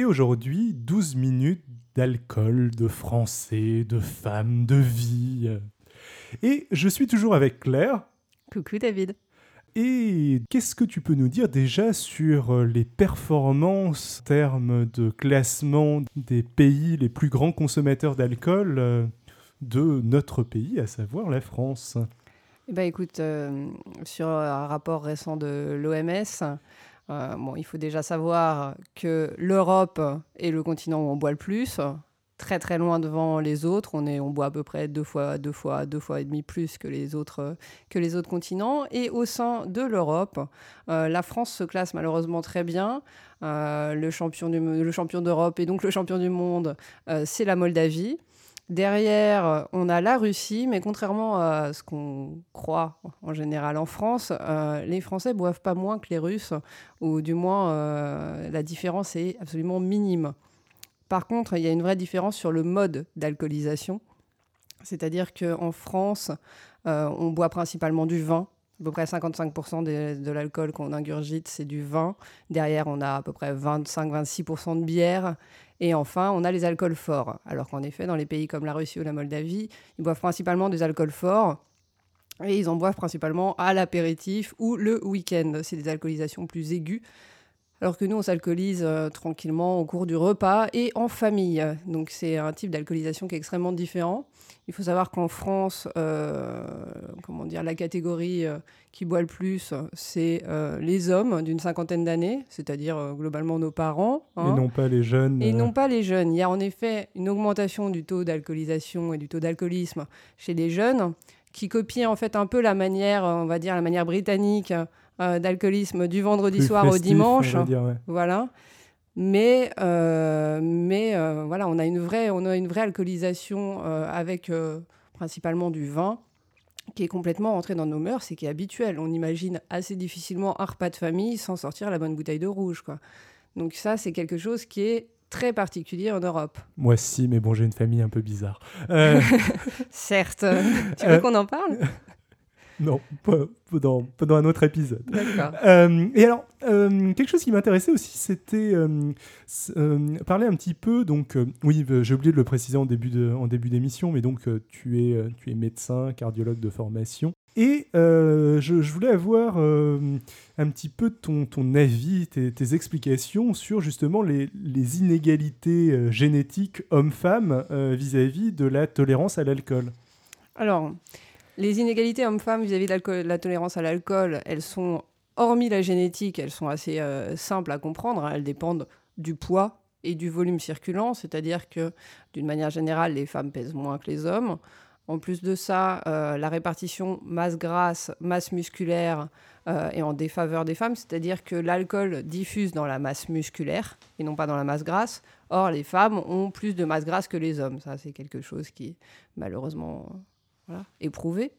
Et aujourd'hui, 12 minutes d'alcool, de français, de femmes, de vie. Et je suis toujours avec Claire. Coucou David. Et qu'est-ce que tu peux nous dire déjà sur euh, les performances en termes de classement des pays les plus grands consommateurs d'alcool euh, de notre pays, à savoir la France? Eh ben, écoute, euh, sur un rapport récent de l'OMS, bon, il faut déjà savoir que l'Europe est le continent où on boit le plus, très très loin devant les autres. On, est, on boit à peu près deux fois, deux fois, deux fois et demi plus que les autres, continents. Et au sein de l'Europe, euh, la France se classe malheureusement très bien. Euh, le champion le d'Europe et donc le champion du monde, euh, c'est la Moldavie. Derrière, on a la Russie, mais contrairement à ce qu'on croit en général en France, les Français boivent pas moins que les Russes, ou du moins la différence est absolument minime. Par contre, il y a une vraie différence sur le mode d'alcoolisation. C'est-à-dire qu'en France, euh, on boit principalement du vin. À peu près 55% de, l'alcool qu'on ingurgite, c'est du vin. Derrière, on a à peu près 25-26% de bière. Et enfin, on a les alcools forts. Alors qu'en effet, dans les pays comme la Russie ou la Moldavie, ils boivent principalement des alcools forts. Et ils en boivent principalement à l'apéritif ou le week-end. C'est des alcoolisations plus aiguës alors que nous, on s'alcoolise euh, tranquillement au cours du repas et en famille. Donc c'est un type d'alcoolisation qui est extrêmement différent. Il faut savoir qu'en France, euh, comment dire, la catégorie euh, qui boit le plus, c'est les hommes d'une cinquantaine d'années, c'est-à-dire globalement nos parents. Hein. Et non pas les jeunes. Et non pas les jeunes. Il y a en effet une augmentation du taux d'alcoolisation et du taux d'alcoolisme chez les jeunes qui copie en fait un peu la manière, on va dire, la manière britannique d'alcoolisme du vendredi soir au dimanche. Voilà. Mais, euh, mais euh, voilà, on a une vraie, on a une vraie alcoolisation avec principalement du vin qui est complètement entré dans nos mœurs et qui est habituel. On imagine assez difficilement un repas de famille sans sortir la bonne bouteille de rouge. Quoi. Donc ça, c'est quelque chose qui est très particulier en Europe. Moi si, mais bon, j'ai une famille un peu bizarre. Certes. tu veux qu'on en parle? Non, pas, dans, dans, un autre épisode. Euh, et alors, euh, quelque chose qui m'intéressait aussi, c'était euh, parler un petit peu. Donc, oui, j'ai oublié de le préciser en début de, en début d'émission, mais donc tu es, tu es médecin, cardiologue de formation. Et je, voulais avoir un petit peu ton, ton avis, tes, tes, explications sur justement les, les inégalités génétiques hommes-femmes vis-à-vis de la tolérance à l'alcool. Alors, les inégalités hommes-femmes vis-à-vis de la tolérance à l'alcool, elles sont, hormis la génétique, elles sont assez euh, simples à comprendre. Hein. Elles dépendent du poids et du volume circulant, c'est-à-dire que d'une manière générale, les femmes pèsent moins que les hommes. En plus de ça, euh, la répartition masse grasse, masse musculaire euh, est en défaveur des femmes, c'est-à-dire que l'alcool diffuse dans la masse musculaire et non pas dans la masse grasse. Or, les femmes ont plus de masse grasse que les hommes. Ça, c'est quelque chose qui, malheureusement, éprouvé.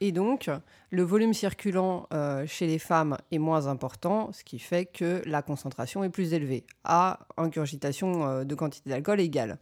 Et donc, le volume circulant euh, chez les femmes est moins important, ce qui fait que la concentration est plus élevée, à ingurgitation euh, de quantité d'alcool égale.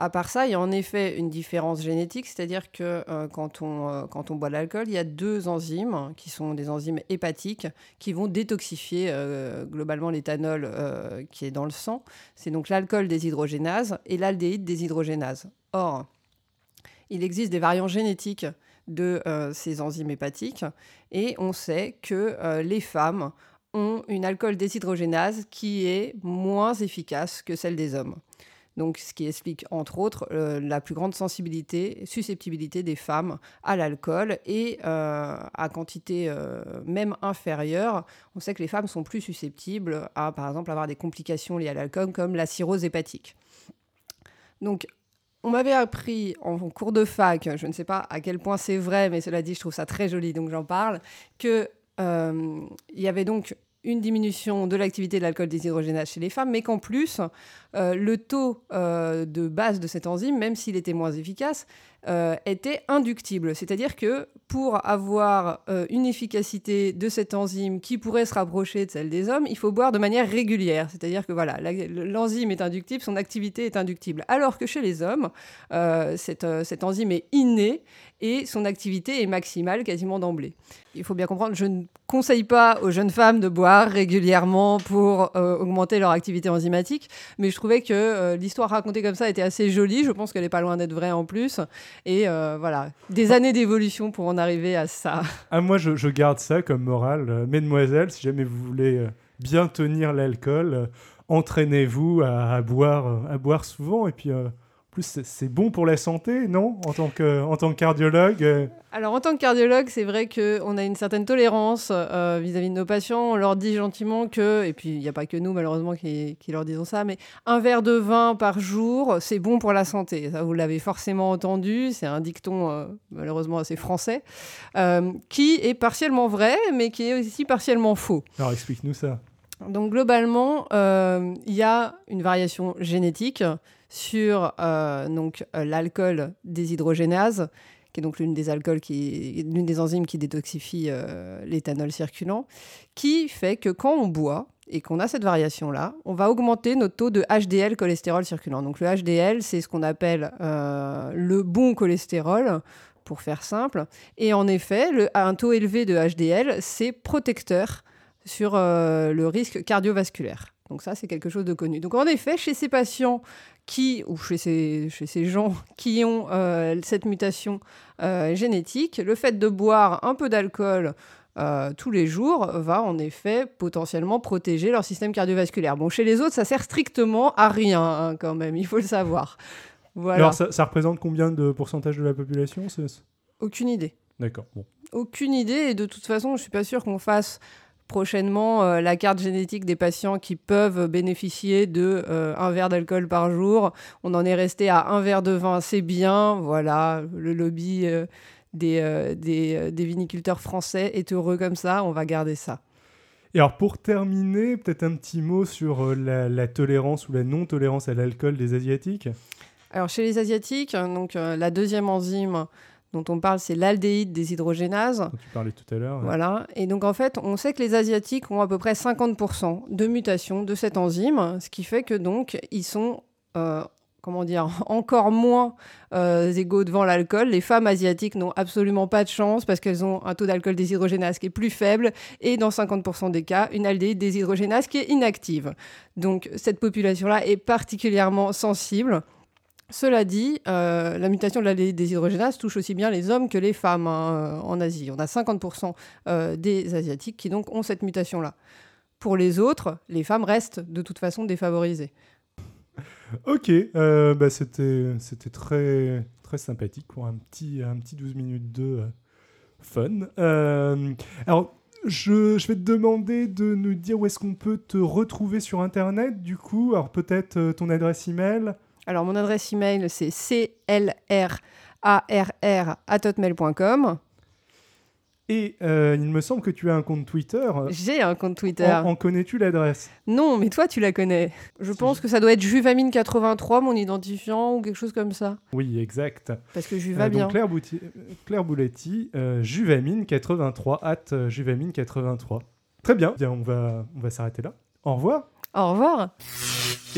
À part ça, il y a en effet une différence génétique, c'est-à-dire que euh, quand, on, quand on boit de l'alcool, il y a deux enzymes qui sont des enzymes hépatiques qui vont détoxifier globalement l'éthanol qui est dans le sang. C'est donc l'alcool déshydrogénase et l'aldéhyde déshydrogénase. Or, il existe des variants génétiques de euh, ces enzymes hépatiques et on sait que euh, les femmes ont une alcool déshydrogénase qui est moins efficace que celle des hommes. Donc, ce qui explique entre autres euh, la plus grande sensibilité, susceptibilité des femmes à l'alcool et à quantité même inférieure. On sait que les femmes sont plus susceptibles à, par exemple, avoir des complications liées à l'alcool comme la cirrhose hépatique. Donc, on m'avait appris en cours de fac, je ne sais pas à quel point c'est vrai, mais cela dit, je trouve ça très joli, donc j'en parle, qu'il euh, y avait donc une diminution de l'activité de l'alcool déshydrogénase chez les femmes, mais qu'en plus, euh, le taux euh, de base de cette enzyme, même s'il était moins efficace, euh, était inductible. C'est-à-dire que pour avoir euh, une efficacité de cette enzyme qui pourrait se rapprocher de celle des hommes, il faut boire de manière régulière. C'est-à-dire que voilà, l'enzyme est inductible, son activité est inductible. Alors que chez les hommes, euh, cette, cette enzyme est innée et son activité est maximale quasiment d'emblée. Il faut bien comprendre, je ne conseille pas aux jeunes femmes de boire régulièrement pour augmenter leur activité enzymatique, mais je trouvais que l'histoire racontée comme ça était assez jolie. Je pense qu'elle n'est pas loin d'être vraie en plus. Et euh, voilà, des années d'évolution pour en arriver à ça. Ah, moi, je, garde ça comme morale. Euh, mesdemoiselles, si jamais vous voulez euh, bien tenir l'alcool, entraînez-vous à, boire, à boire souvent. Et puis, plus, c'est bon pour la santé, non en tant, que, en tant que cardiologue euh Alors, en tant que cardiologue, c'est vrai qu'on a une certaine tolérance euh, vis-à-vis de nos patients. On leur dit gentiment que, et puis il n'y a pas que nous, malheureusement, qui, leur disons ça, mais un verre de vin par jour, c'est bon pour la santé. Ça, vous l'avez forcément entendu. C'est un dicton, euh, malheureusement, assez français, qui est partiellement vrai, mais qui est aussi partiellement faux. Alors, explique-nous ça. Donc globalement, il y a une variation génétique sur euh, donc euh, l'alcool déshydrogénase, qui est donc l'une des alcools qui l'une des enzymes qui détoxifie euh, l'éthanol circulant, qui fait que quand on boit et qu'on a cette variation-là, on va augmenter notre taux de HDL cholestérol circulant. Donc le HDL, c'est ce qu'on appelle le bon cholestérol, pour faire simple. Et en effet, un taux élevé de HDL, c'est protecteur sur le risque cardiovasculaire. Donc ça, c'est quelque chose de connu. Donc en effet, chez ces patients qui, ou chez ces, chez ces gens qui ont euh, cette mutation euh, génétique, le fait de boire un peu d'alcool euh, tous les jours va en effet potentiellement protéger leur système cardiovasculaire. Bon, chez les autres, ça sert strictement à rien hein, quand même, il faut le savoir. Voilà. Alors, ça, ça, représente combien de pourcentage de la population Aucune idée. D'accord. Bon. Aucune idée, et de toute façon, je suis pas sûr qu'on fasse prochainement euh, la carte génétique des patients qui peuvent bénéficier de euh, un verre d'alcool par jour. On en est resté à un verre de vin, c'est bien. Voilà, le lobby euh, des, des, viniculteurs français est heureux comme ça. On va garder ça. Et alors pour terminer, peut-être un petit mot sur la, tolérance ou la non-tolérance à l'alcool des Asiatiques? Alors chez les Asiatiques, donc la deuxième enzyme dont on parle, c'est l'aldéhyde déshydrogénase. tu parlais tout à l'heure. Voilà. Et donc, en fait, on sait que les Asiatiques ont à peu près 50% de mutation de cette enzyme, ce qui fait que, donc, ils sont, euh, comment dire, encore moins euh, égaux devant l'alcool. Les femmes asiatiques n'ont absolument pas de chance parce qu'elles ont un taux d'alcool déshydrogénase qui est plus faible et, dans 50% des cas, une aldéhyde déshydrogénase qui est inactive. Donc, cette population-là est particulièrement sensible. Cela dit, euh, la mutation de la déshydrogénase touche aussi bien les hommes que les femmes hein, euh, en Asie. On a 50% euh, des Asiatiques qui donc ont cette mutation-là. Pour les autres, les femmes restent de toute façon défavorisées. Ok, bah c'était, c'était très, très sympathique pour un petit, un petit 12 minutes de fun. alors, je, je, vais te demander de nous dire où est-ce qu'on peut te retrouver sur Internet, du coup. Alors, peut-être ton adresse email alors, mon adresse email, c'est clrarr.hotmail.com. Et euh, il me semble que tu as un compte Twitter. J'ai un compte Twitter. En, connais-tu l'adresse? Non, mais toi, tu la connais. Je pense que ça doit être Juvamine83, mon identifiant, ou quelque chose comme ça. Oui, exact. Parce que Juva euh, bien. Claire, Claire Bouletti, euh, Juvamine83, at Juvamine83. Très bien. bien on va, on va s'arrêter là. Au revoir. Au revoir.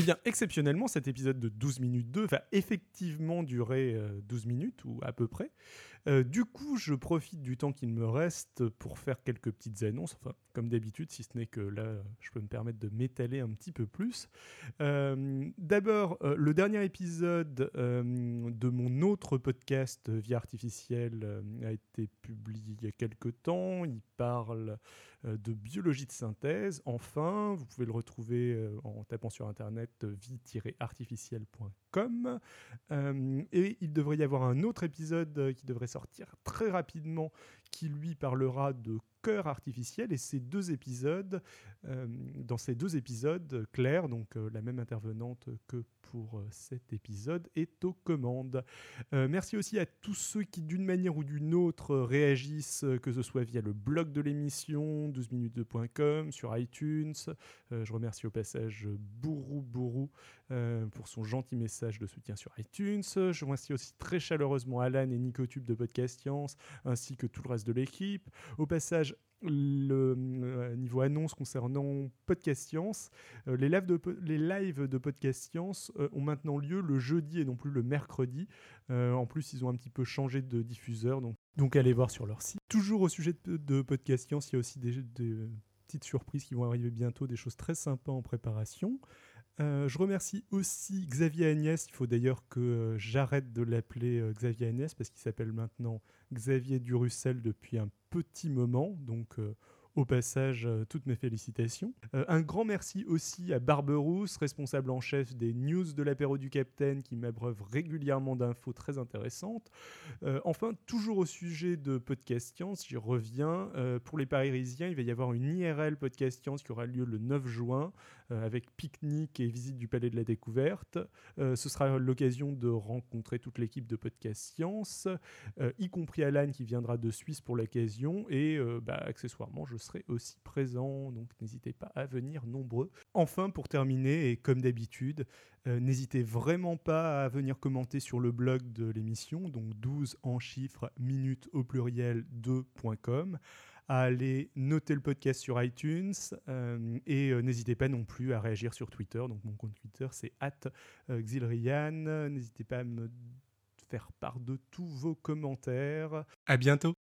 Eh bien, exceptionnellement, cet épisode de 12 minutes 2 va effectivement durer 12 euh, minutes, ou à peu près. Euh, du coup, je profite du temps qu'il me reste pour faire quelques petites annonces, enfin, comme d'habitude, si ce n'est que là, je peux me permettre de m'étaler un petit peu plus. Euh, d'abord, le dernier épisode de mon autre podcast Vie artificielle a été publié il y a quelques temps. Il parle de biologie de synthèse. Enfin, vous pouvez le retrouver en tapant sur internet euh, vie-artificielle.com. et il devrait y avoir un autre épisode qui devrait sortir très rapidement qui lui parlera de cœur artificiel et ces deux épisodes, euh, dans ces deux épisodes, Claire, donc euh, la même intervenante que pour euh, cet épisode, est aux commandes. merci aussi à tous ceux qui, d'une manière ou d'une autre, réagissent, que ce soit via le blog de l'émission, 12minutes.com, sur iTunes. je remercie au passage Bourou Bourou pour son gentil message de soutien sur iTunes. Je remercie aussi très chaleureusement Alan et Nicotube de Podcast Science, ainsi que tout le reste de l'équipe. Au passage, euh, niveau annonce concernant Podcast Science, euh, les, lives de, Podcast Science euh, ont maintenant lieu le jeudi et non plus le mercredi. en plus, ils ont un petit peu changé de diffuseur, donc, allez voir sur leur site. Toujours au sujet de, Podcast Science, il y a aussi des petites surprises qui vont arriver bientôt, des choses très sympas en préparation. Je remercie aussi Xavier Agnès. Il faut d'ailleurs que j'arrête de l'appeler Xavier Agnès parce qu'il s'appelle maintenant Xavier Durussel depuis un petit moment. Donc, euh, au passage, euh, toutes mes félicitations. Euh, un grand merci aussi à Barberousse, responsable en chef des news de l'apéro du Capitaine, qui m'abreuve régulièrement d'infos très intéressantes. enfin, toujours au sujet de Podcast Science, j'y reviens. pour les Parisiens, il va y avoir une IRL Podcast Science qui aura lieu le 9 juin, avec pique-nique et visite du Palais de la Découverte. ce sera l'occasion de rencontrer toute l'équipe de Podcast Science, y compris Alan qui viendra de Suisse pour l'occasion, et bah, accessoirement, je serai aussi présent, donc n'hésitez pas à venir nombreux. Enfin, pour terminer, et comme d'habitude, euh, n'hésitez vraiment pas à venir commenter sur le blog de l'émission, donc 12 en chiffres, minutes au pluriel 2.com, à aller noter le podcast sur iTunes, euh, et euh, n'hésitez pas non plus à réagir sur Twitter, donc mon compte Twitter c'est at Xilrian, n'hésitez pas à me faire part de tous vos commentaires. À bientôt